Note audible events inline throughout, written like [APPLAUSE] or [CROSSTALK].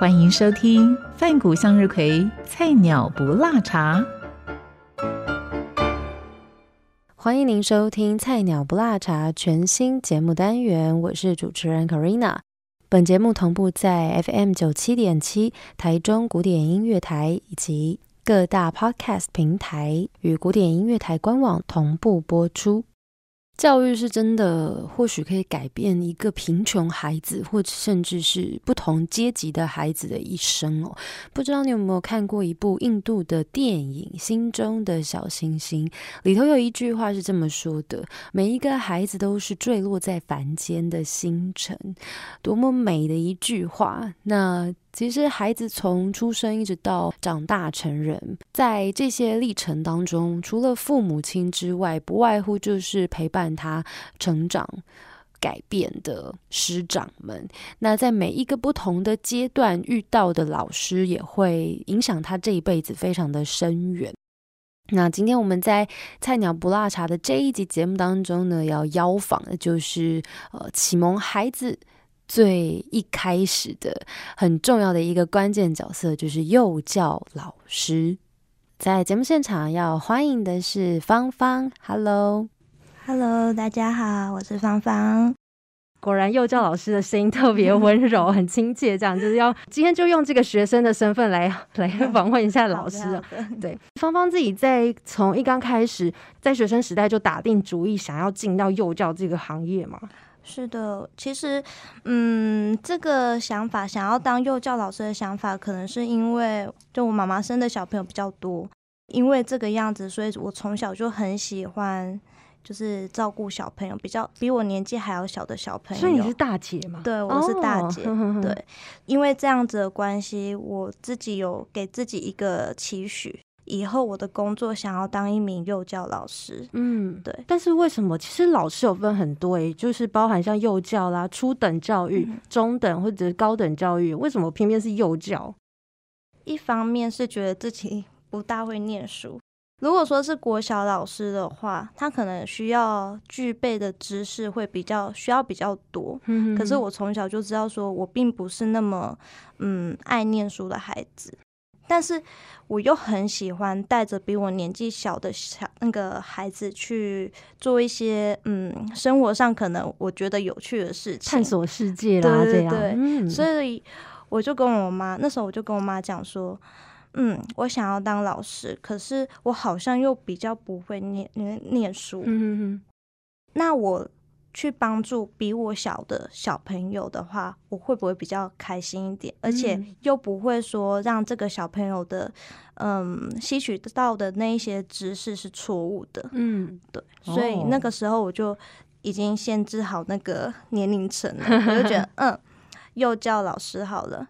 欢迎收听饭谷向日葵菜鸟不辣茶。欢迎您收听《菜鸟不辣茶》全新节目单元，我是主持人 Karina。本节目同步在 FM 九七点七台中古典音乐台以及各大 Podcast 平台与古典音乐台官网同步播出。教育是真的，或许可以改变一个贫穷孩子，或者甚至是不同阶级的孩子的一生哦。不知道你有没有看过一部印度的电影《心中的小星星》？里头有一句话是这么说的：“每一个孩子都是坠落在凡间的星辰。”多么美的一句话！那。其实，孩子从出生一直到长大成人，在这些历程当中，除了父母亲之外，不外乎就是陪伴他成长、改变的师长们。那在每一个不同的阶段遇到的老师，也会影响他这一辈子非常的深远。那今天我们在菜鸟不辣茶的这一集节目当中呢，要邀访的就是呃启蒙孩子。最一开始的很重要的一个关键角色就是幼教老师，在节目现场要欢迎的是芳芳，Hello，Hello，大家好，我是芳芳。果然幼教老师的声音特别温柔，[LAUGHS] 很亲切，这样就是要今天就用这个学生的身份来来 [LAUGHS] 访问一下老师。对，芳芳自己在从一刚开始在学生时代就打定主意想要进到幼教这个行业嘛。是的，其实，嗯，这个想法想要当幼教老师的想法，可能是因为就我妈妈生的小朋友比较多，因为这个样子，所以我从小就很喜欢，就是照顾小朋友，比较比我年纪还要小的小朋友。所以你是大姐嘛？对，我是大姐。对，[LAUGHS] 因为这样子的关系，我自己有给自己一个期许。以后我的工作想要当一名幼教老师，嗯，对。但是为什么？其实老师有分很多，诶，就是包含像幼教啦、初等教育、中等或者高等教育，为什么偏偏是幼教？一方面是觉得自己 [LAUGHS] 不大会念书。如果说是国小老师的话，他可能需要具备的知识会比较需要比较多。嗯，可是我从小就知道，说我并不是那么嗯爱念书的孩子。但是我又很喜欢带着比我年纪小的小那个孩子去做一些嗯生活上可能我觉得有趣的事情，探索世界啦，对对对。所以我就跟我妈那时候我就跟我妈讲说，嗯，我想要当老师，可是我好像又比较不会念念念书，那我。去帮助比我小的小朋友的话，我会不会比较开心一点？而且又不会说让这个小朋友的嗯吸取到的那一些知识是错误的。嗯，对。所以那个时候我就已经限制好那个年龄层了，我就觉得 [LAUGHS] 嗯，幼教老师好了。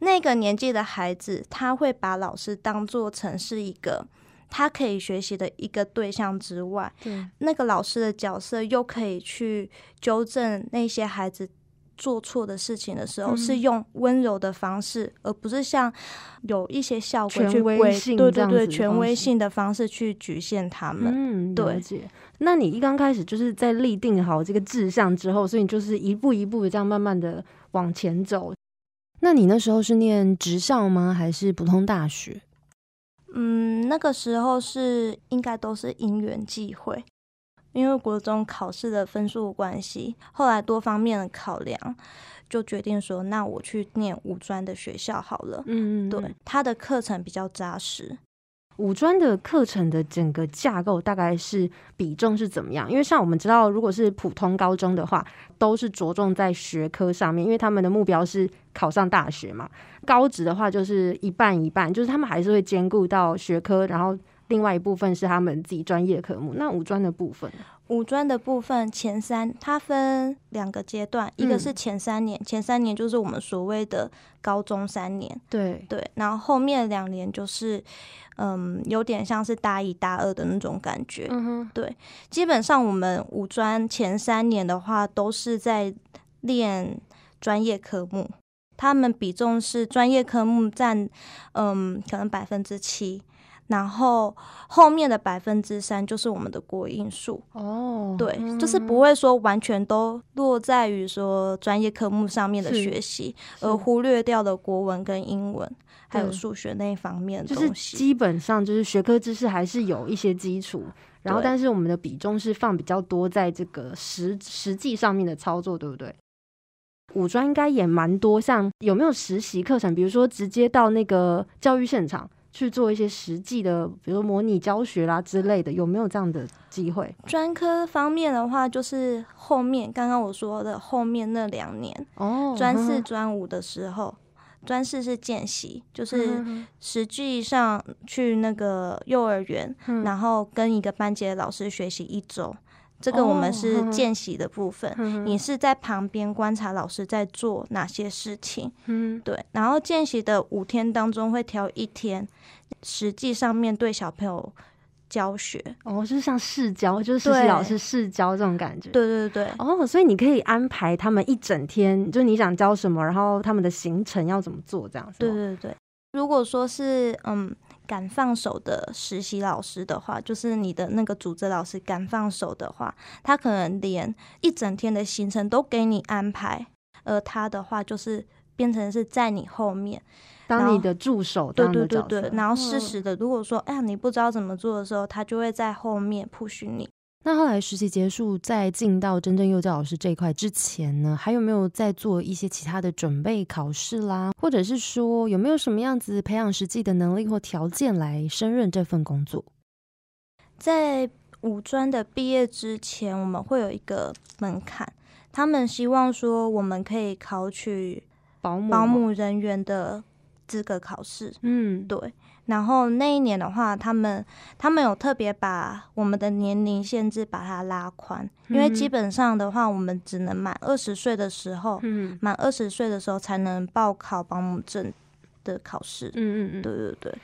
那个年纪的孩子，他会把老师当做成是一个。他可以学习的一个对象之外，那个老师的角色又可以去纠正那些孩子做错的事情的时候，是用温柔的方式，而不是像有一些效果去威对对对权威性的方式去局限他们。嗯，对。那你一刚开始就是在立定好这个志向之后，所以你就是一步一步的这样慢慢的往前走。那你那时候是念职校吗？还是普通大学？嗯，那个时候是应该都是因缘际会，因为国中考试的分数关系，后来多方面的考量，就决定说，那我去念五专的学校好了。嗯嗯，对，他的课程比较扎实。五专的课程的整个架构大概是比重是怎么样？因为像我们知道，如果是普通高中的话，都是着重在学科上面，因为他们的目标是考上大学嘛。高职的话就是一半一半，就是他们还是会兼顾到学科，然后另外一部分是他们自己专业的科目。那五专的部分，五专的部分前三，它分两个阶段，一个是前三年，前三年就是我们所谓的高中三年，对对，然后后面两年就是，嗯，有点像是大一、大二的那种感觉，嗯哼，对，基本上我们五专前三年的话，都是在练专业科目，他们比重是专业科目占，嗯，可能百分之七。然后后面的百分之三就是我们的国英数哦，对，就是不会说完全都落在于说专业科目上面的学习，而忽略掉了国文跟英文还有数学那一方面的东西。基本上就是学科知识还是有一些基础，然后但是我们的比重是放比较多在这个实实际上面的操作，对不对？五专应该也蛮多，像有没有实习课程？比如说直接到那个教育现场。去做一些实际的，比如模拟教学啦之类的，有没有这样的机会？专科方面的话，就是后面刚刚我说的后面那两年哦，专四、专五的时候，专四是见习，就是实际上去那个幼儿园，然后跟一个班级的老师学习一周。这个我们是见习的部分，你是在旁边观察老师在做哪些事情，嗯，对。然后见习的五天当中会挑一天，实际上面对小朋友教学，哦，就是像试教，就是实习老师试教这种感觉，对对对。哦，所以你可以安排他们一整天，就你想教什么，然后他们的行程要怎么做，这样子。对对对。如果说是嗯。敢放手的实习老师的话，就是你的那个组织老师敢放手的话，他可能连一整天的行程都给你安排，而他的话就是变成是在你后面。当你的助手，对对对对，然后适时的，如果说哎呀你不知道怎么做的时候，他就会在后面 push 你。那后来实习结束，在进到真正幼教老师这一块之前呢，还有没有在做一些其他的准备考试啦？或者是说有没有什么样子培养实际的能力或条件来胜任这份工作？在五专的毕业之前，我们会有一个门槛，他们希望说我们可以考取保姆保姆人员的资格考试。嗯，对。然后那一年的话，他们他们有特别把我们的年龄限制把它拉宽，因为基本上的话，我们只能满二十岁的时候，满二十岁的时候才能报考保姆证的考试。嗯嗯嗯，对对对。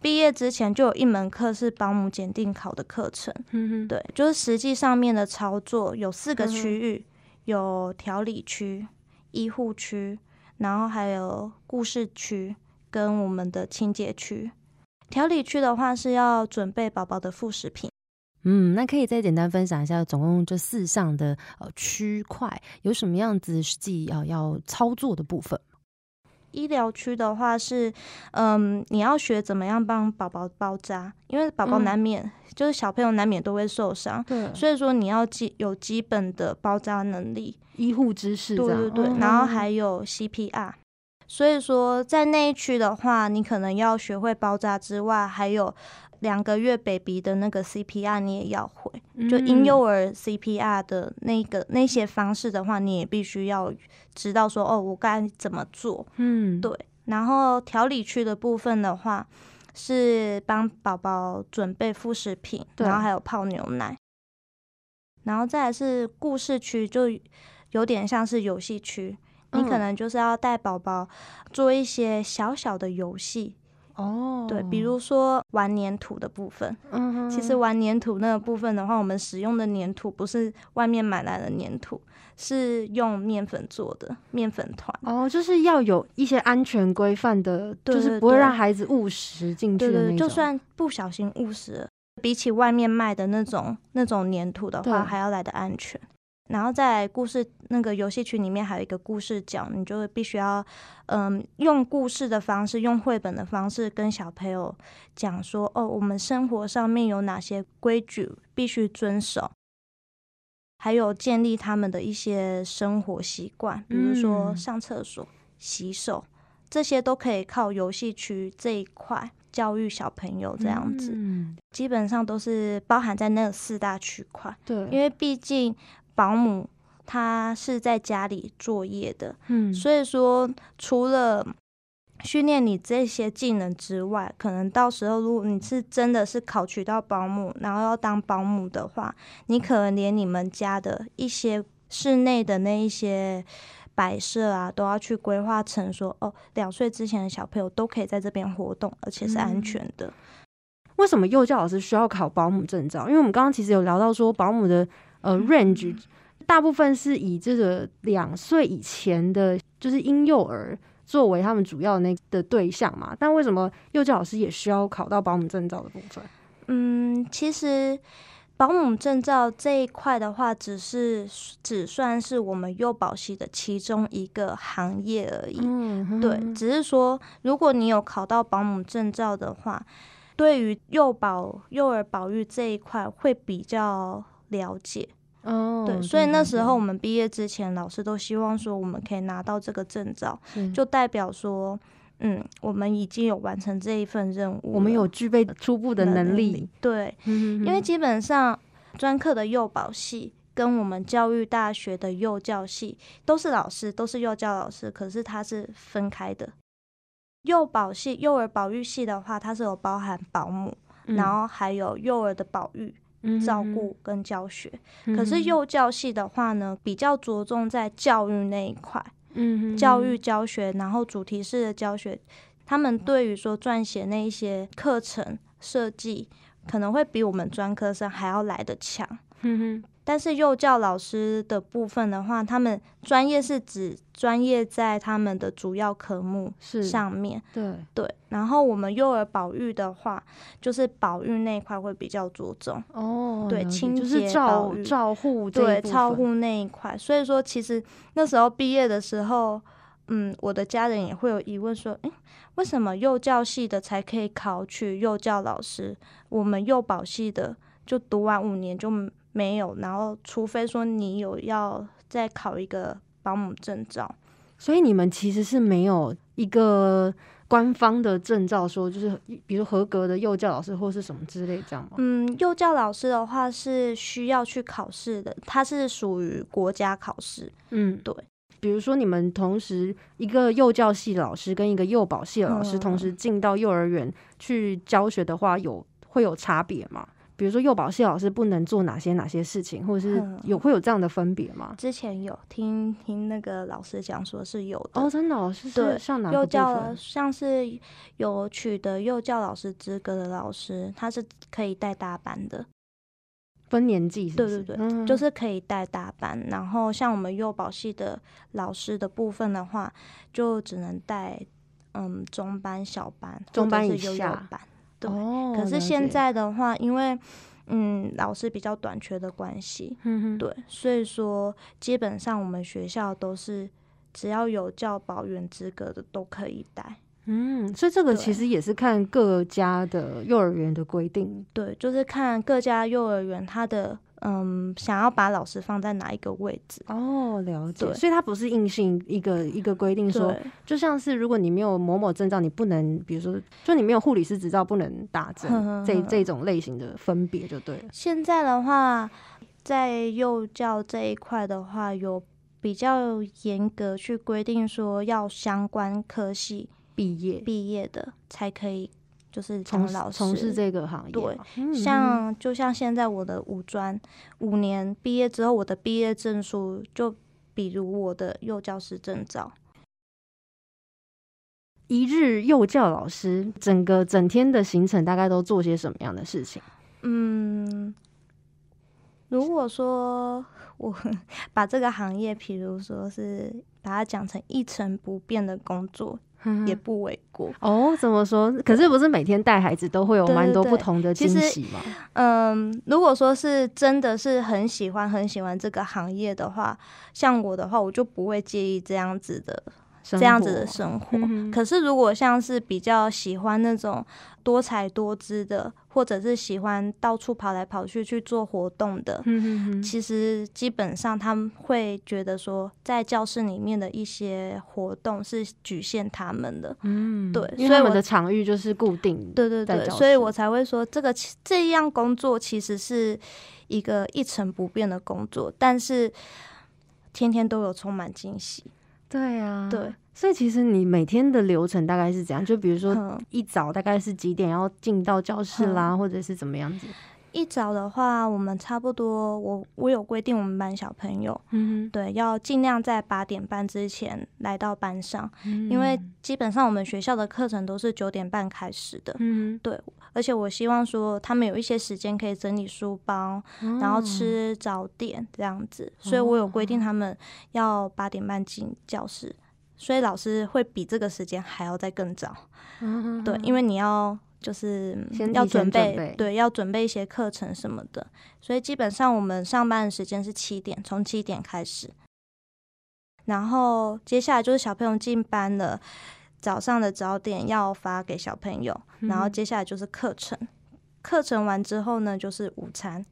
毕业之前就有一门课是保姆检定考的课程。嗯对，就是实际上面的操作有四个区域，有调理区、医护区，然后还有故事区跟我们的清洁区。调理区的话是要准备宝宝的副食品。嗯，那可以再简单分享一下，总共这四项的呃区块有什么样子实际要要操作的部分？医疗区的话是，嗯，你要学怎么样帮宝宝包扎，因为宝宝难免就是小朋友难免都会受伤，对，所以说你要基有基本的包扎能力、医护知识，对对对，然后还有 CPR。所以说，在那一区的话，你可能要学会包扎之外，还有两个月 baby 的那个 CPR 你也要会，就婴幼儿 CPR 的那个那些方式的话，你也必须要知道说哦，我该怎么做。嗯，对。然后调理区的部分的话，是帮宝宝准备副食品，然后还有泡牛奶。然后再来是故事区，就有点像是游戏区。你可能就是要带宝宝做一些小小的游戏哦，对，比如说玩粘土的部分。嗯，其实玩粘土那个部分的话，我们使用的粘土不是外面买来的粘土，是用面粉做的面粉团。哦，就是要有一些安全规范的，就是不会让孩子误食进去的那种。就算不小心误食，比起外面卖的那种那种粘土的话，还要来的安全。然后在故事那个游戏区里面还有一个故事角，你就必须要，嗯，用故事的方式，用绘本的方式跟小朋友讲说，哦，我们生活上面有哪些规矩必须遵守，还有建立他们的一些生活习惯，比如说上厕所、洗手，这些都可以靠游戏区这一块教育小朋友这样子，基本上都是包含在那四大区块。对，因为毕竟。保姆他是在家里作业的，嗯，所以说除了训练你这些技能之外，可能到时候如果你是真的是考取到保姆，然后要当保姆的话，你可能连你们家的一些室内的那一些摆设啊，都要去规划成说，哦，两岁之前的小朋友都可以在这边活动，而且是安全的。为什么幼教老师需要考保姆证照？因为我们刚刚其实有聊到说，保姆的呃 range 大部分是以这个两岁以前的，就是婴幼儿。作为他们主要那的对象嘛，但为什么幼教老师也需要考到保姆证照的部分？嗯，其实保姆证照这一块的话，只是只算是我们幼保系的其中一个行业而已。嗯，对，只是说如果你有考到保姆证照的话，对于幼保幼儿保育这一块会比较了解。哦，对，所以那时候我们毕业之前，老师都希望说我们可以拿到这个证照，就代表说，嗯，我们已经有完成这一份任务，我们有具备初步的能力。对，因为基本上专科的幼保系跟我们教育大学的幼教系都是老师，都是幼教老师，可是它是分开的。幼保系幼儿保育系的话，它是有包含保姆，然后还有幼儿的保育。照顾跟教学，可是幼教系的话呢，比较着重在教育那一块，嗯，教育教学，然后主题式的教学，他们对于说撰写那一些课程设计，可能会比我们专科生还要来得强，嗯哼。但是幼教老师的部分的话，他们专业是指专业在他们的主要科目上面，对对。然后我们幼儿保育的话，就是保育那一块会比较着重哦，对，清洁照照护对照护那一块。所以说，其实那时候毕业的时候，嗯，我的家人也会有疑问说，哎，为什么幼教系的才可以考取幼教老师，我们幼保系的就读完五年就？没有，然后除非说你有要再考一个保姆证照，所以你们其实是没有一个官方的证照，说就是比如合格的幼教老师或是什么之类这样吗？嗯，幼教老师的话是需要去考试的，它是属于国家考试。嗯，对。比如说你们同时一个幼教系老师跟一个幼保系的老师同时进到幼儿园去教学的话，有会有差别吗？比如说幼保系老师不能做哪些哪些事情，或者是有会有这样的分别吗？之前有听听那个老师讲说是有的哦，真的，是对像哪幼教像是有取得幼教老师资格的老师，他是可以带大班的，分年纪，对对对，就是可以带大班。然后像我们幼保系的老师的部分的话，就只能带嗯中班、小班，中班以下班。对，可是现在的话，因为嗯老师比较短缺的关系，嗯对，所以说基本上我们学校都是只要有教保员资格的都可以带。嗯，所以这个其实也是看各家的幼儿园的规定。对，就是看各家幼儿园它的。嗯，想要把老师放在哪一个位置？哦，了解。所以它不是硬性一个一个规定说，就像是如果你没有某某证照，你不能，比如说，就你没有护理师执照，不能打 [LAUGHS] 针，这 [LAUGHS] 这种类型的分别就对了。现在的话，在幼教这一块的话，有比较严格去规定说，要相关科系毕业毕业的才可以。就是从老师从事这个行业，对，像就像现在我的五专五年毕业之后，我的毕业证书就比如我的幼教师证照。一日幼教老师，整个整天的行程大概都做些什么样的事情？嗯，如果说我 [LAUGHS] 把这个行业，譬如说是把它讲成一成不变的工作。也不为过哦。怎么说？可是不是每天带孩子都会有蛮多不同的惊喜吗？嗯，如果说是真的是很喜欢很喜欢这个行业的话，像我的话，我就不会介意这样子的。这样子的生活，可是如果像是比较喜欢那种多彩多姿的，或者是喜欢到处跑来跑去去做活动的，其实基本上他们会觉得说，在教室里面的一些活动是局限他们的。嗯，对，所以我的场域就是固定。对对对，所以我才会说，这个这样工作其实是一个一成不变的工作，但是天天都有充满惊喜。对啊，对。所以其实你每天的流程大概是怎样？就比如说一早大概是几点要进到教室啦，或者是怎么样子？一早的话，我们差不多，我我有规定，我们班小朋友，嗯，对，要尽量在八点半之前来到班上，因为。基本上我们学校的课程都是九点半开始的，嗯，对，而且我希望说他们有一些时间可以整理书包，然后吃早点这样子，所以我有规定。他们要八点半进教室。所以老师会比这个时间还要再更早，对，因为你要就是要准备，对，要准备一些课程什么的。所以基本上我们上班的时间是七点，从七点开始。然后接下来就是小朋友进班了，早上的早点要发给小朋友，然后接下来就是课程，课程完之后呢就是午餐，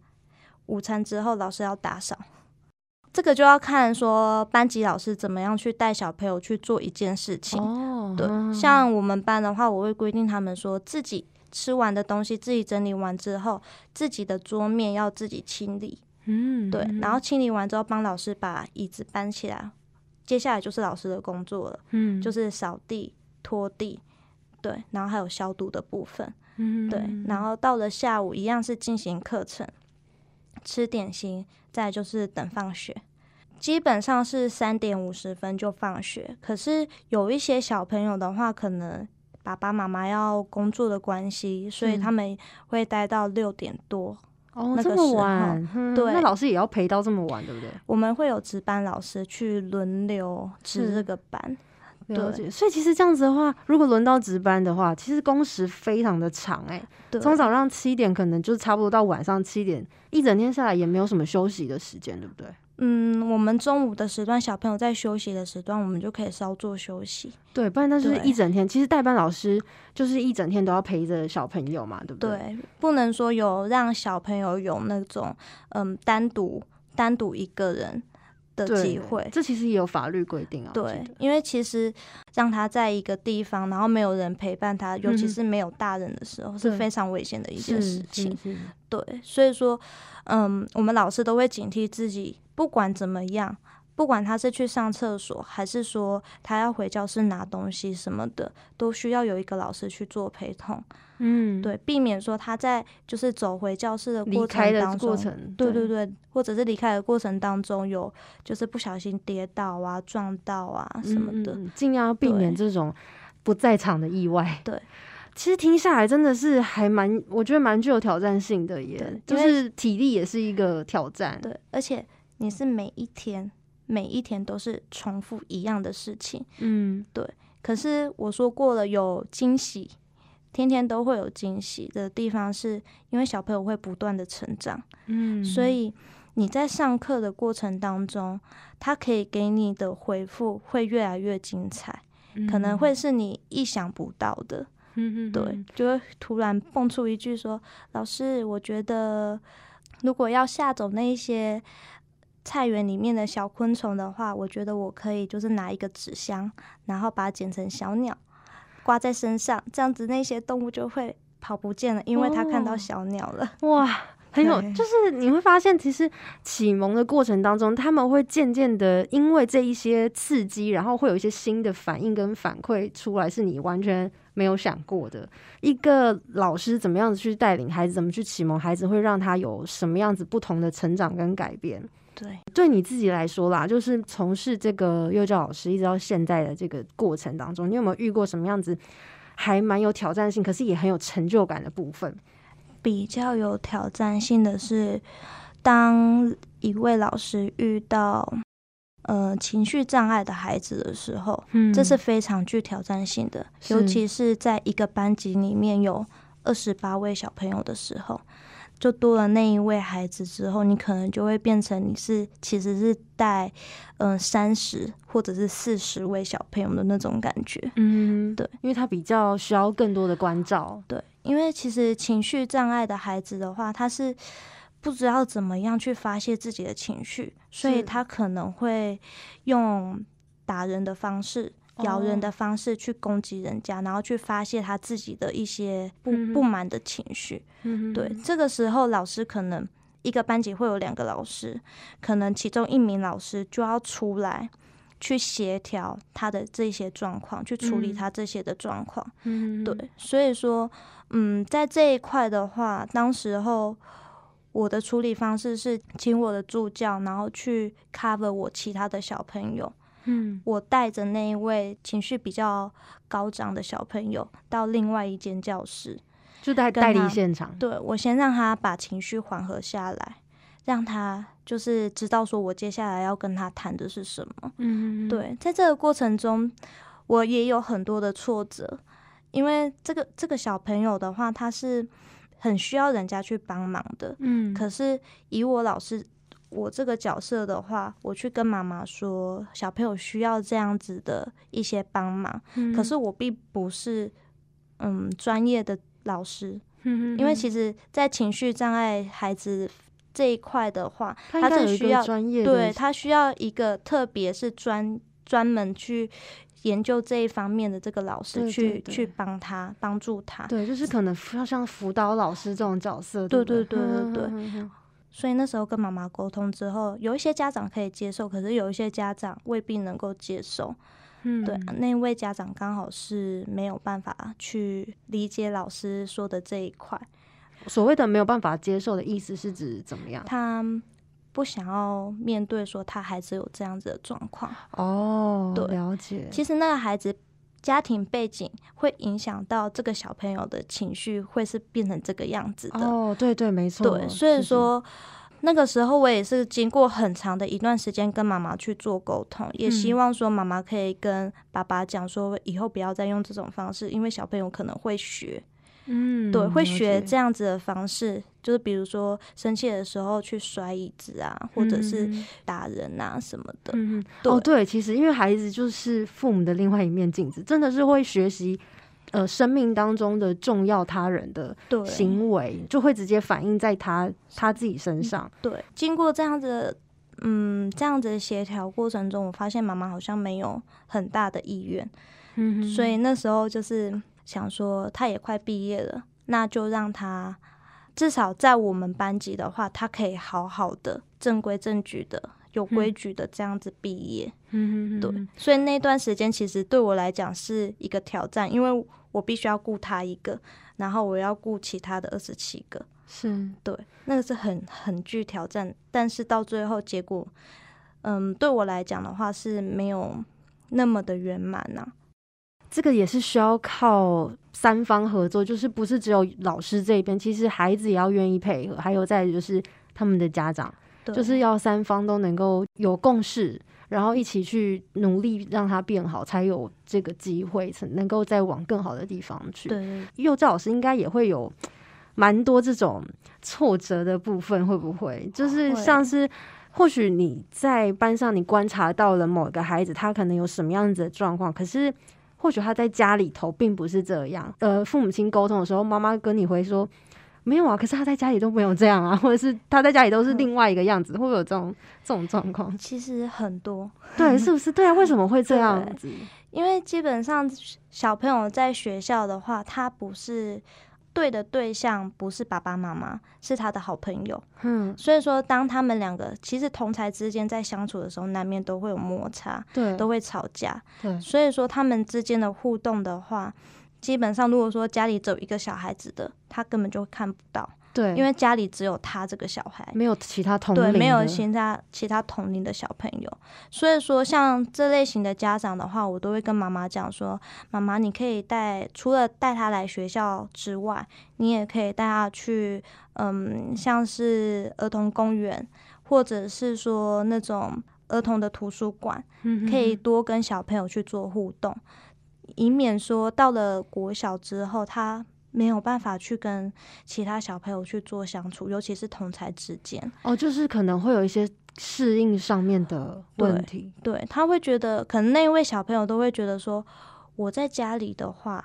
午餐之后老师要打扫。这个就要看说班级老师怎么样去带小朋友去做一件事情。哦，对，像我们班的话，我会规定他们说自己吃完的东西自己整理完之后，自己的桌面要自己清理。嗯，对，然后清理完之后，帮老师把椅子搬起来。接下来就是老师的工作了，嗯，就是扫地、拖地，对，然后还有消毒的部分。嗯，对，然后到了下午一样是进行课程。吃点心，再就是等放学，基本上是三点五十分就放学。可是有一些小朋友的话，可能爸爸妈妈要工作的关系，所以他们会待到六点多。哦，这么晚？对，那老师也要陪到这么晚，对不对？我们会有值班老师去轮流值这个班。对，所以其实这样子的话，如果轮到值班的话，其实工时非常的长哎。从早上七点可能就是差不多到晚上七点，一整天下来也没有什么休息的时间，对不对？嗯，我们中午的时段，小朋友在休息的时段，我们就可以稍作休息。对，不然那就是一整天。其实代班老师就是一整天都要陪着小朋友嘛，对不对？对，不能说有让小朋友有那种嗯单独单独一个人。的机会，这其实也有法律规定啊。对，因为其实让他在一个地方，然后没有人陪伴他，尤其是没有大人的时候，是非常危险的一件事情。对，所以说，嗯，我们老师都会警惕自己，不管怎么样。不管他是去上厕所，还是说他要回教室拿东西什么的，都需要有一个老师去做陪同。嗯，对，避免说他在就是走回教室的过程当中，对对对，或者是离开的过程当中有就是不小心跌倒啊、撞到啊什么的，尽量要避免这种不在场的意外。对，其实听下来真的是还蛮，我觉得蛮具有挑战性的，耶，就是体力也是一个挑战。对，而且你是每一天。每一天都是重复一样的事情，嗯，对。可是我说过了，有惊喜，天天都会有惊喜的地方，是因为小朋友会不断的成长，嗯，所以你在上课的过程当中，他可以给你的回复会越来越精彩，可能会是你意想不到的，嗯对，就会突然蹦出一句说：“老师，我觉得如果要吓走那一些。”菜园里面的小昆虫的话，我觉得我可以就是拿一个纸箱，然后把它剪成小鸟，挂在身上，这样子那些动物就会跑不见了，因为它看到小鸟了。哇，很有，就是你会发现，其实启蒙的过程当中，他们会渐渐的因为这一些刺激，然后会有一些新的反应跟反馈出来，是你完全没有想过的。一个老师怎么样子去带领孩子，怎么去启蒙孩子，会让他有什么样子不同的成长跟改变。对，对你自己来说啦，就是从事这个幼教老师一直到现在的这个过程当中，你有没有遇过什么样子还蛮有挑战性，可是也很有成就感的部分？比较有挑战性的是，当一位老师遇到呃情绪障碍的孩子的时候，嗯，这是非常具挑战性的，尤其是在一个班级里面有二十八位小朋友的时候。就多了那一位孩子之后，你可能就会变成你是其实是带嗯三十或者是四十位小朋友的那种感觉，嗯，对，因为他比较需要更多的关照，对，因为其实情绪障碍的孩子的话，他是不知道怎么样去发泄自己的情绪，所以他可能会用打人的方式。咬人的方式去攻击人家，然后去发泄他自己的一些不不满的情绪。对，这个时候老师可能一个班级会有两个老师，可能其中一名老师就要出来去协调他的这些状况，去处理他这些的状况。嗯，对，所以说，嗯，在这一块的话，当时候我的处理方式是请我的助教，然后去 cover 我其他的小朋友。嗯，我带着那一位情绪比较高涨的小朋友到另外一间教室，就带代理现场。对我先让他把情绪缓和下来，让他就是知道说我接下来要跟他谈的是什么。嗯，对，在这个过程中，我也有很多的挫折，因为这个这个小朋友的话，他是很需要人家去帮忙的。嗯，可是以我老师。我这个角色的话，我去跟妈妈说，小朋友需要这样子的一些帮忙。嗯，可是我并不是嗯专业的老师，嗯，因为其实，在情绪障碍孩子这一块的话，他是需要专业，对他需要一个特别是专专门去研究这一方面的这个老师去去帮他帮助他。对，就是可能要像辅导老师这种角色。对对对对对。所以那时候跟妈妈沟通之后，有一些家长可以接受，可是有一些家长未必能够接受。嗯，对，那位家长刚好是没有办法去理解老师说的这一块。所谓的没有办法接受的意思是指怎么样？他不想要面对说他孩子有这样子的状况。哦，对，了解。其实那个孩子。家庭背景会影响到这个小朋友的情绪，会是变成这个样子的。哦，对对，没错。对，所以说那个时候我也是经过很长的一段时间跟妈妈去做沟通，也希望说妈妈可以跟爸爸讲说，以后不要再用这种方式，因为小朋友可能会学。嗯，对，会学这样子的方式，就是比如说生气的时候去摔椅子啊，或者是打人啊什么的。嗯，哦，对，其实因为孩子就是父母的另外一面镜子，真的是会学习呃生命当中的重要他人的行为，就会直接反映在他他自己身上。对，经过这样子嗯这样子的协调过程中，我发现妈妈好像没有很大的意愿。嗯，所以那时候就是。想说他也快毕业了，那就让他至少在我们班级的话，他可以好好的正规正矩的、有规矩的这样子毕业。嗯，对。所以那段时间其实对我来讲是一个挑战，因为我必须要顾他一个，然后我要顾其他的二十七个。是对，那个是很很具挑战，但是到最后结果，嗯，对我来讲的话是没有那么的圆满呐。这个也是需要靠三方合作，就是不是只有老师这边，其实孩子也要愿意配合，还有再就是他们的家长，就是要三方都能够有共识，然后一起去努力让他变好，才有这个机会，才能够再往更好的地方去。对，幼教老师应该也会有蛮多这种挫折的部分，会不会？就是像是或许你在班上你观察到了某个孩子，他可能有什么样子的状况，可是。或许他在家里头并不是这样，呃，父母亲沟通的时候，妈妈跟你会说没有啊，可是他在家里都没有这样啊，或者是他在家里都是另外一个样子，会不会有这种这种状况？其实很多，对，是不是？对啊，为什么会这样子？因为基本上小朋友在学校的话，他不是。对的对象不是爸爸妈妈，是他的好朋友。嗯，所以说，当他们两个其实同才之间在相处的时候，难免都会有摩擦，对，都会吵架。对，所以说他们之间的互动的话，基本上如果说家里只有一个小孩子的，他根本就看不到。对，因为家里只有他这个小孩，没有其他同龄，对，没有其他其他同龄的小朋友。所以说，像这类型的家长的话，我都会跟妈妈讲说：“妈妈，你可以带除了带他来学校之外，你也可以带他去，嗯，像是儿童公园，或者是说那种儿童的图书馆，可以多跟小朋友去做互动，以免说到了国小之后他。”没有办法去跟其他小朋友去做相处，尤其是同才之间。哦，就是可能会有一些适应上面的问题。对，他会觉得，可能那位小朋友都会觉得说，我在家里的话，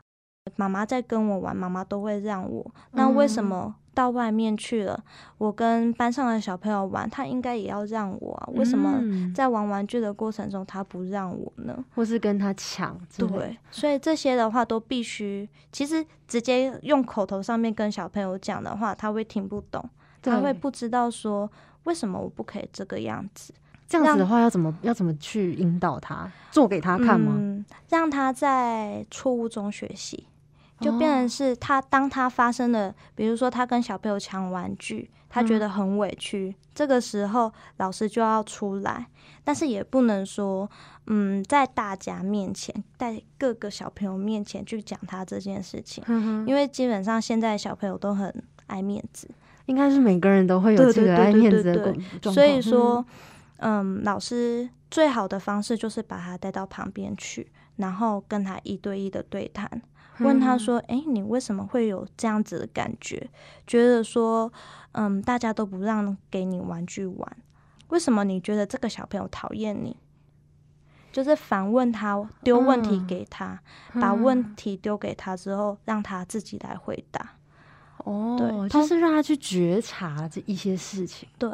妈妈在跟我玩，妈妈都会让我，那为什么？到外面去了，我跟班上的小朋友玩，他应该也要让我啊？为什么在玩玩具的过程中他不让我呢？或是跟他抢？对，所以这些的话都必须，其实直接用口头上面跟小朋友讲的话，他会听不懂，他会不知道说为什么我不可以这个样子。这样子的话，要怎么要怎么去引导他做给他看吗？嗯，让他在错误中学习，就变成是他当他发生了，比如说他跟小朋友抢玩具，他觉得很委屈，这个时候老师就要出来，但是也不能说，嗯，在大家面前，在各个小朋友面前去讲他这件事情，因为基本上现在小朋友都很爱面子，应该是每个人都会有这个爱面子的所以说。嗯，老师最好的方式就是把他带到旁边去，然后跟他一对一的对谈，问他说：“哎，你为什么会有这样子的感觉？觉得说，嗯，大家都不让给你玩具玩，为什么你觉得这个小朋友讨厌你？就是反问他，丢问题给他，把问题丢给他之后，让他自己来回答。哦，对，就是让他去觉察这一些事情。对。”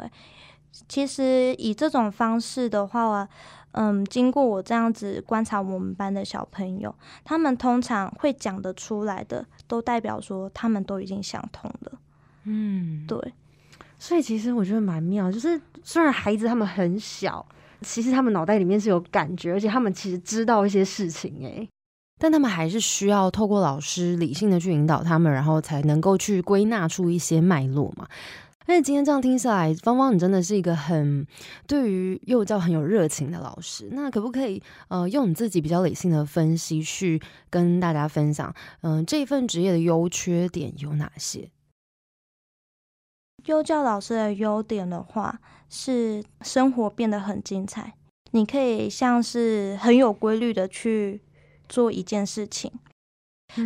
其实以这种方式的话，嗯，经过我这样子观察我们班的小朋友，他们通常会讲得出来的，都代表说他们都已经想通了。嗯，对。所以其实我觉得蛮妙，就是虽然孩子他们很小，其实他们脑袋里面是有感觉，而且他们其实知道一些事情，诶，但他们还是需要透过老师理性的去引导他们，然后才能够去归纳出一些脉络嘛。但是今天这样听下来，芳芳，你真的是一个很对于幼教很有热情的老师。那可不可以呃，用你自己比较理性的分析去跟大家分享，嗯，这份职业的优缺点有哪些？幼教老师的优点的话，是生活变得很精彩，你可以像是很有规律的去做一件事情。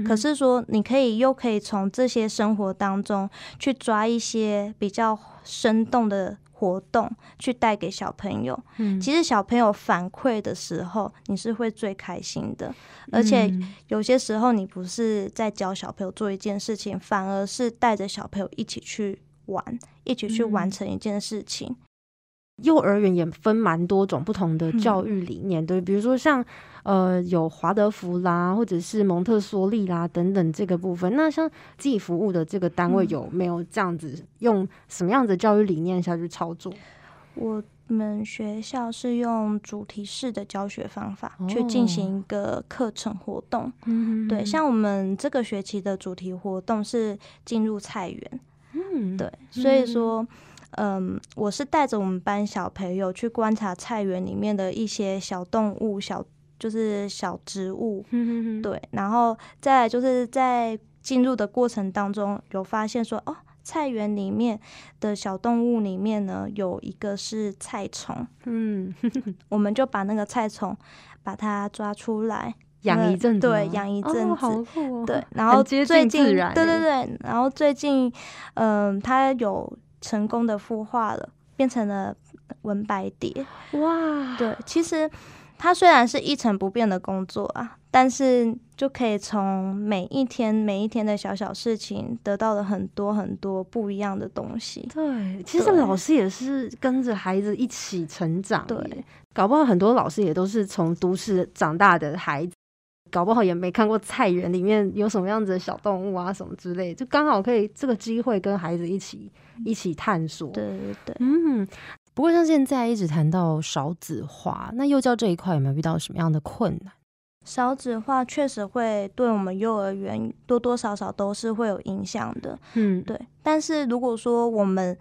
可是说，你可以又可以从这些生活当中去抓一些比较生动的活动，去带给小朋友。嗯，其实小朋友反馈的时候，你是会最开心的。而且有些时候，你不是在教小朋友做一件事情，反而是带着小朋友一起去玩，一起去完成一件事情。幼儿园也分蛮多种不同的教育理念，对，比如说像呃有华德福啦，或者是蒙特梭利啦等等这个部分。那像自己服务的这个单位有没有这样子用什么样的教育理念下去操作？我们学校是用主题式的教学方法去进行一个课程活动。嗯，对，像我们这个学期的主题活动是进入菜园。嗯，对，所以说。嗯，我是带着我们班小朋友去观察菜园里面的一些小动物、小就是小植物，对，然后再就是在进入的过程当中，有发现说，哦，菜园里面的小动物里面呢，有一个是菜虫，嗯，[LAUGHS] 我们就把那个菜虫把它抓出来养一阵子，对，养一阵子，好酷哦，对，然后最近，对对对，然后最近，嗯，它有。成功的孵化了，变成了文白蝶。哇，对，其实它虽然是一成不变的工作啊，但是就可以从每一天每一天的小小事情，得到了很多很多不一样的东西。对，其实老师也是跟着孩子一起成长。对，搞不好很多老师也都是从都市长大的孩子。搞不好也没看过菜园里面有什么样子的小动物啊，什么之类，就刚好可以这个机会跟孩子一起一起探索。对对对，嗯。不过像现在一直谈到少子化，那幼教这一块有没有遇到什么样的困难？少子化确实会对我们幼儿园多多少少都是会有影响的。嗯，对。但是如果说我们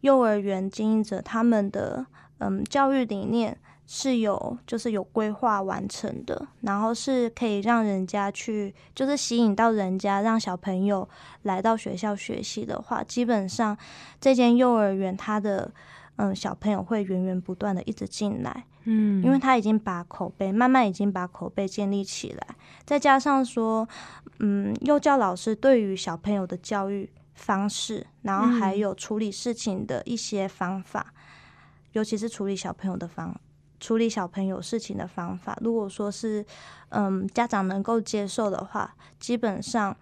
幼儿园经营者他们的嗯教育理念。是有，就是有规划完成的，然后是可以让人家去，就是吸引到人家，让小朋友来到学校学习的话，基本上这间幼儿园它的嗯小朋友会源源不断的一直进来，嗯，因为他已经把口碑慢慢已经把口碑建立起来，再加上说，嗯，幼教老师对于小朋友的教育方式，然后还有处理事情的一些方法，尤其是处理小朋友的方。处理小朋友事情的方法，如果说是，嗯，家长能够接受的话，基本上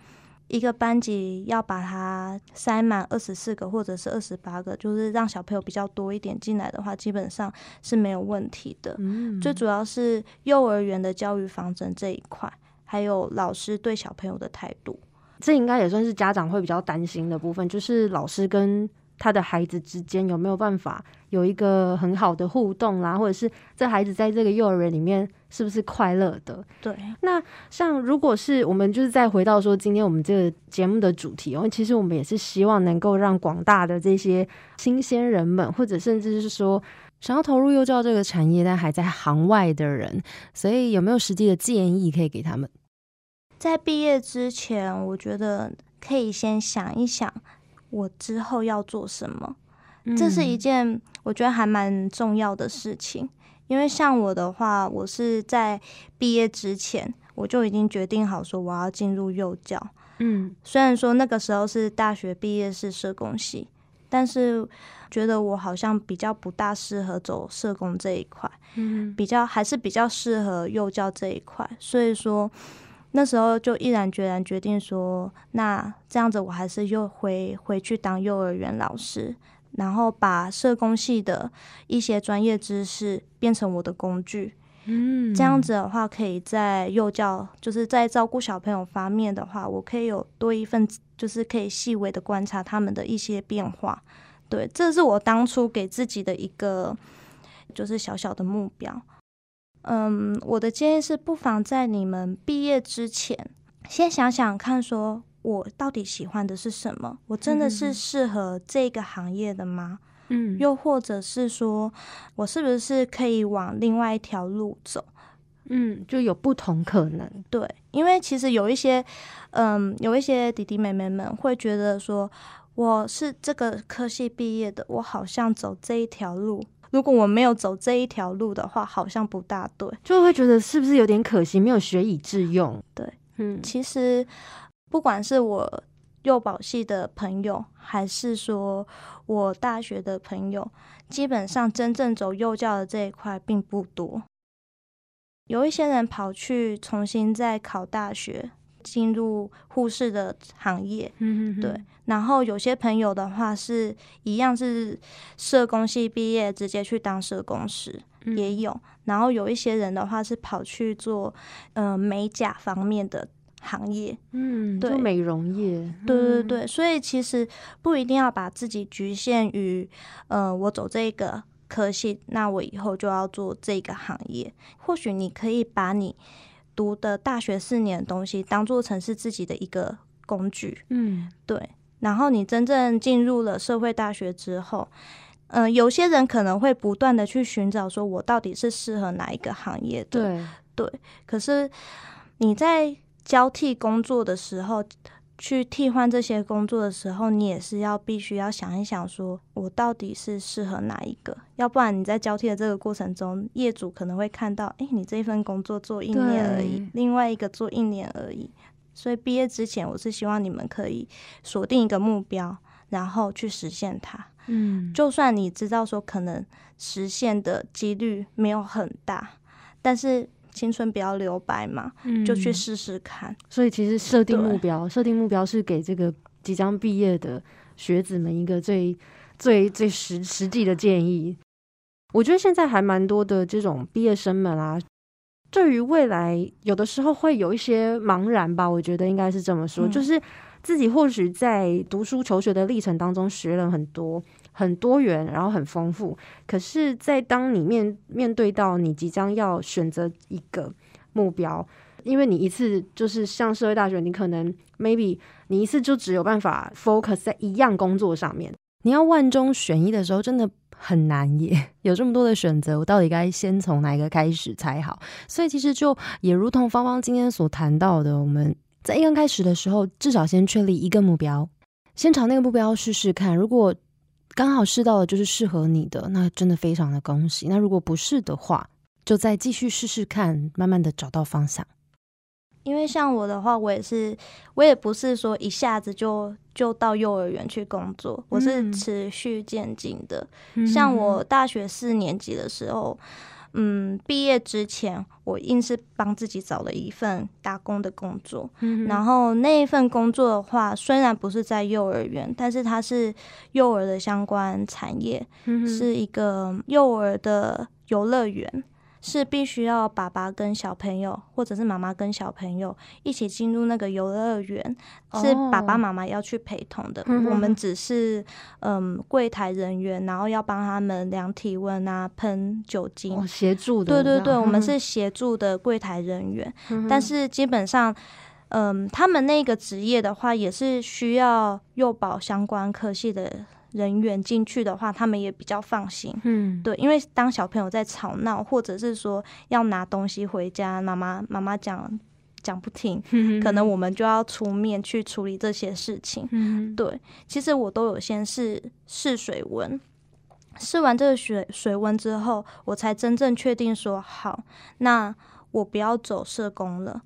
一个班级要把它塞满二十四个或者是二十八个，就是让小朋友比较多一点进来的话，基本上是没有问题的。嗯，最主要是幼儿园的教育方针这一块，还有老师对小朋友的态度，这应该也算是家长会比较担心的部分，就是老师跟他的孩子之间有没有办法有一个很好的互动啦，或者是这孩子在这个幼儿园里面是不是快乐的？对。那像如果是我们就是再回到说今天我们这个节目的主题，因为其实我们也是希望能够让广大的这些新鲜人们，或者甚至是说想要投入幼教这个产业但还在行外的人，所以有没有实际的建议可以给他们？在毕业之前，我觉得可以先想一想。我之后要做什么？这是一件我觉得还蛮重要的事情。因为像我的话，我是在毕业之前我就已经决定好说我要进入幼教。嗯，虽然说那个时候是大学毕业是社工系，但是觉得我好像比较不大适合走社工这一块。嗯，比较还是比较适合幼教这一块。所以说。那时候就毅然决然决定说，那这样子我还是又回回去当幼儿园老师，然后把社工系的一些专业知识变成我的工具。嗯，这样子的话，可以在幼教，就是在照顾小朋友方面的话，我可以有多一份，就是可以细微的观察他们的一些变化。对，这是我当初给自己的一个，就是小小的目标。嗯，我的建议是，不妨在你们毕业之前，先想想看，说我到底喜欢的是什么？我真的是适合这个行业的吗？嗯，又或者是说，我是不是可以往另外一条路走？嗯，就有不同可能。对，因为其实有一些，嗯，有一些弟弟妹妹们会觉得说，我是这个科系毕业的，我好像走这一条路。如果我没有走这一条路的话，好像不大对，就会觉得是不是有点可惜，没有学以致用。对，嗯，其实不管是我幼保系的朋友，还是说我大学的朋友，基本上真正走幼教的这一块并不多。有一些人跑去重新再考大学。进入护士的行业，嗯对。然后有些朋友的话是一样是社工系毕业，直接去当社工师也有。然后有一些人的话是跑去做呃美甲方面的行业，嗯，做美容业。对对对，所以其实不一定要把自己局限于呃我走这个科系，那我以后就要做这个行业。或许你可以把你。读的大学四年的东西，当做成是自己的一个工具，嗯，对。然后你真正进入了社会大学之后，嗯，有些人可能会不断的去寻找，说我到底是适合哪一个行业的，对对。可是你在交替工作的时候。去替换这些工作的时候，你也是要必须要想一想，说我到底是适合哪一个？要不然你在交替的这个过程中，业主可能会看到，哎，你这一份工作做一年而已，另外一个做一年而已。所以毕业之前，我是希望你们可以锁定一个目标，然后去实现它。嗯，就算你知道说可能实现的几率没有很大，但是。青春不要留白嘛，就去试试看。所以其实设定目标，设定目标是给这个即将毕业的学子们一个最最最实实际的建议。我觉得现在还蛮多的这种毕业生们啊，对于未来有的时候会有一些茫然吧。我觉得应该是这么说，就是自己或许在读书求学的历程当中学了很多。很多元，然后很丰富。可是，在当你面面对到你即将要选择一个目标，因为你一次就是像社会大学，你可能 maybe 你一次就只有办法 focus 在一样工作上面。你要万中选一的时候，真的很难耶。[LAUGHS] 有这么多的选择，我到底该先从哪一个开始才好？所以，其实就也如同芳芳今天所谈到的，我们在一刚开始的时候，至少先确立一个目标，先朝那个目标试试看。如果刚好试到的就是适合你的，那真的非常的恭喜。那如果不是的话，就再继续试试看，慢慢的找到方向。因为像我的话，我也是，我也不是说一下子就就到幼儿园去工作，我是持续渐进的。像我大学四年级的时候。嗯，毕业之前，我硬是帮自己找了一份打工的工作。嗯，然后那一份工作的话，虽然不是在幼儿园，但是它是幼儿的相关产业，是一个幼儿的游乐园，是必须要爸爸跟小朋友，或者是妈妈跟小朋友一起进入那个游乐园，是爸爸妈妈要去陪同的。我们只是嗯柜台人员，然后要帮他们量体温啊，喷酒精，协助的。对对对，我们是协助的柜台人员，但是基本上。嗯，他们那个职业的话，也是需要幼保相关科系的人员进去的话，他们也比较放心。嗯，对，因为当小朋友在吵闹，或者是说要拿东西回家，妈妈妈妈讲讲不听，可能我们就要出面去处理这些事情。嗯，对，其实我都有先试试水温，试完这个水水温之后，我才真正确定说好，那我不要走社工了。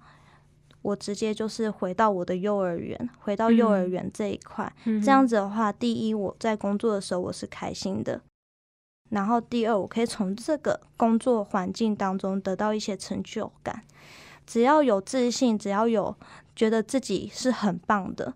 我直接就是回到我的幼儿园，回到幼儿园这一块，这样子的话，第一我在工作的时候我是开心的，然后第二我可以从这个工作环境当中得到一些成就感。只要有自信，只要有觉得自己是很棒的，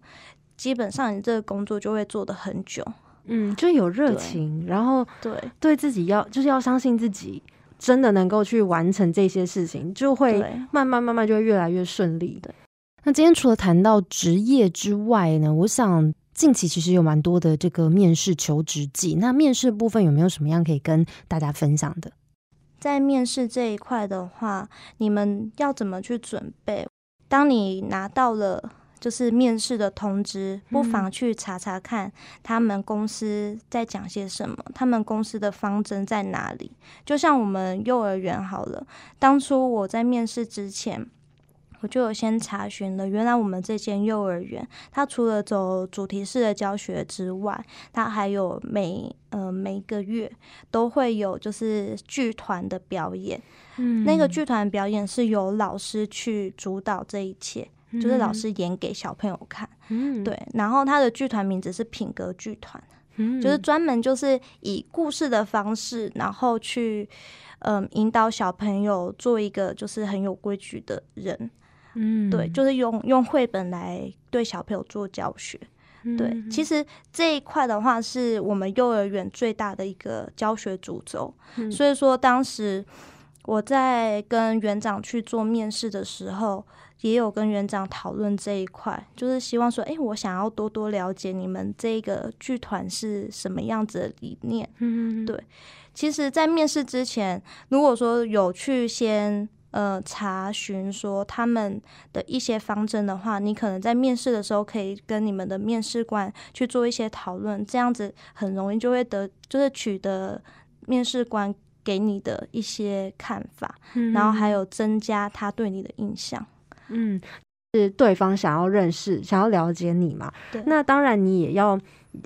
基本上你这个工作就会做得很久。嗯，就有热情，然后对对自己要就是要相信自己。真的能够去完成这些事情，就会慢慢慢慢就会越来越顺利的。那今天除了谈到职业之外呢，我想近期其实有蛮多的这个面试求职季。那面试部分有没有什么样可以跟大家分享的？在面试这一块的话，你们要怎么去准备？当你拿到了。就是面试的通知，不妨去查查看他们公司在讲些什么，他们公司的方针在哪里。就像我们幼儿园好了，当初我在面试之前，我就有先查询了。原来我们这间幼儿园，它除了走主题式的教学之外，它还有每呃每个月都会有就是剧团的表演。嗯，那个剧团表演是由老师去主导这一切。就是老师演给小朋友看，对，然后他的剧团名字是品格剧团，就是专门就是以故事的方式，然后去嗯引导小朋友做一个就是很有规矩的人，嗯，对，就是用用绘本来对小朋友做教学，对，其实这一块的话是我们幼儿园最大的一个教学主轴，所以说当时我在跟园长去做面试的时候。也有跟园长讨论这一块，就是希望说，哎，我想要多多了解你们这个剧团是什么样子的理念。嗯，对。其实，在面试之前，如果说有去先呃查询说他们的一些方针的话，你可能在面试的时候可以跟你们的面试官去做一些讨论，这样子很容易就会得就是取得面试官给你的一些看法，然后还有增加他对你的印象。嗯，是对方想要认识、想要了解你嘛？对。那当然，你也要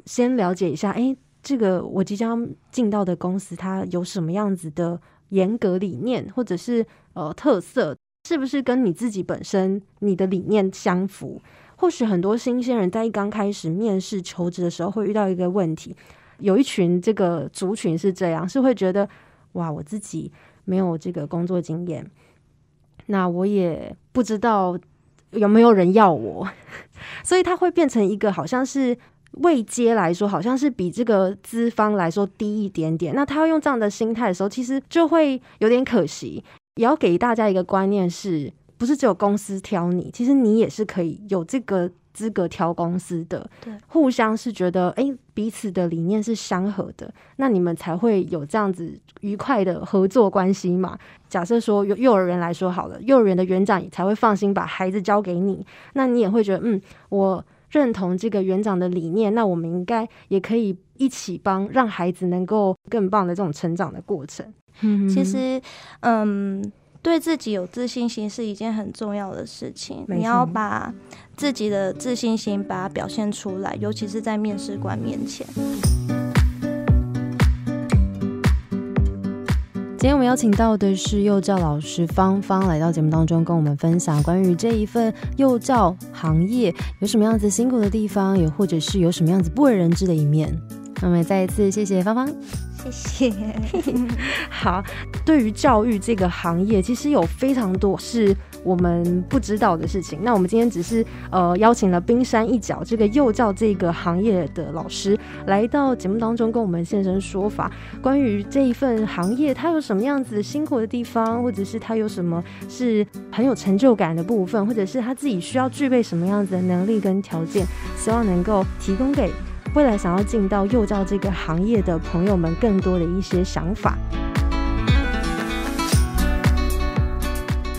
先了解一下，哎，这个我即将进到的公司，它有什么样子的严格理念，或者是呃特色，是不是跟你自己本身你的理念相符？或许很多新鲜人在一刚开始面试求职的时候，会遇到一个问题，有一群这个族群是这样，是会觉得哇，我自己没有这个工作经验。那我也不知道有没有人要我，[LAUGHS] 所以他会变成一个好像是未接来说，好像是比这个资方来说低一点点。那他要用这样的心态的时候，其实就会有点可惜。也要给大家一个观念，是不是只有公司挑你？其实你也是可以有这个。资格挑公司的，对，互相是觉得哎，彼此的理念是相合的，那你们才会有这样子愉快的合作关系嘛。假设说幼幼儿园来说好了，幼儿园的园长也才会放心把孩子交给你，那你也会觉得嗯，我认同这个园长的理念，那我们应该也可以一起帮让孩子能够更棒的这种成长的过程。嗯其实，嗯。对自己有自信心是一件很重要的事情，你要把自己的自信心把它表现出来，尤其是在面试官面前。今天我们邀请到的是幼教老师芳芳来到节目当中，跟我们分享关于这一份幼教行业有什么样子辛苦的地方，也或者是有什么样子不为人知的一面。那么再一次谢谢芳芳，谢谢。[LAUGHS] 好，对于教育这个行业，其实有非常多是我们不知道的事情。那我们今天只是呃邀请了冰山一角这个幼教这个行业的老师来到节目当中，跟我们现身说法，关于这一份行业它有什么样子辛苦的地方，或者是它有什么是很有成就感的部分，或者是他自己需要具备什么样子的能力跟条件，希望能够提供给。未来想要进到幼教这个行业的朋友们，更多的一些想法。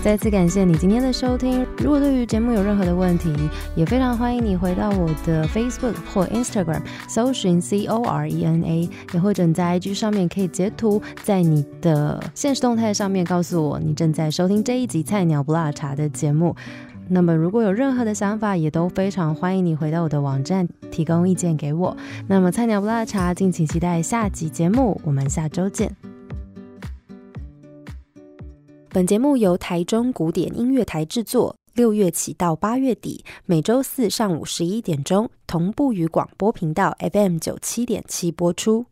再次感谢你今天的收听。如果对于节目有任何的问题，也非常欢迎你回到我的 Facebook 或 Instagram，搜寻 C O R E N A，也或者在 IG 上面可以截图，在你的现实动态上面告诉我你正在收听这一集《菜鸟不辣茶》的节目。那么，如果有任何的想法，也都非常欢迎你回到我的网站提供意见给我。那么，菜鸟不辣茶，敬请期待下集节目，我们下周见。本节目由台中古典音乐台制作，六月起到八月底，每周四上午十一点钟同步于广播频道 FM 九七点七播出。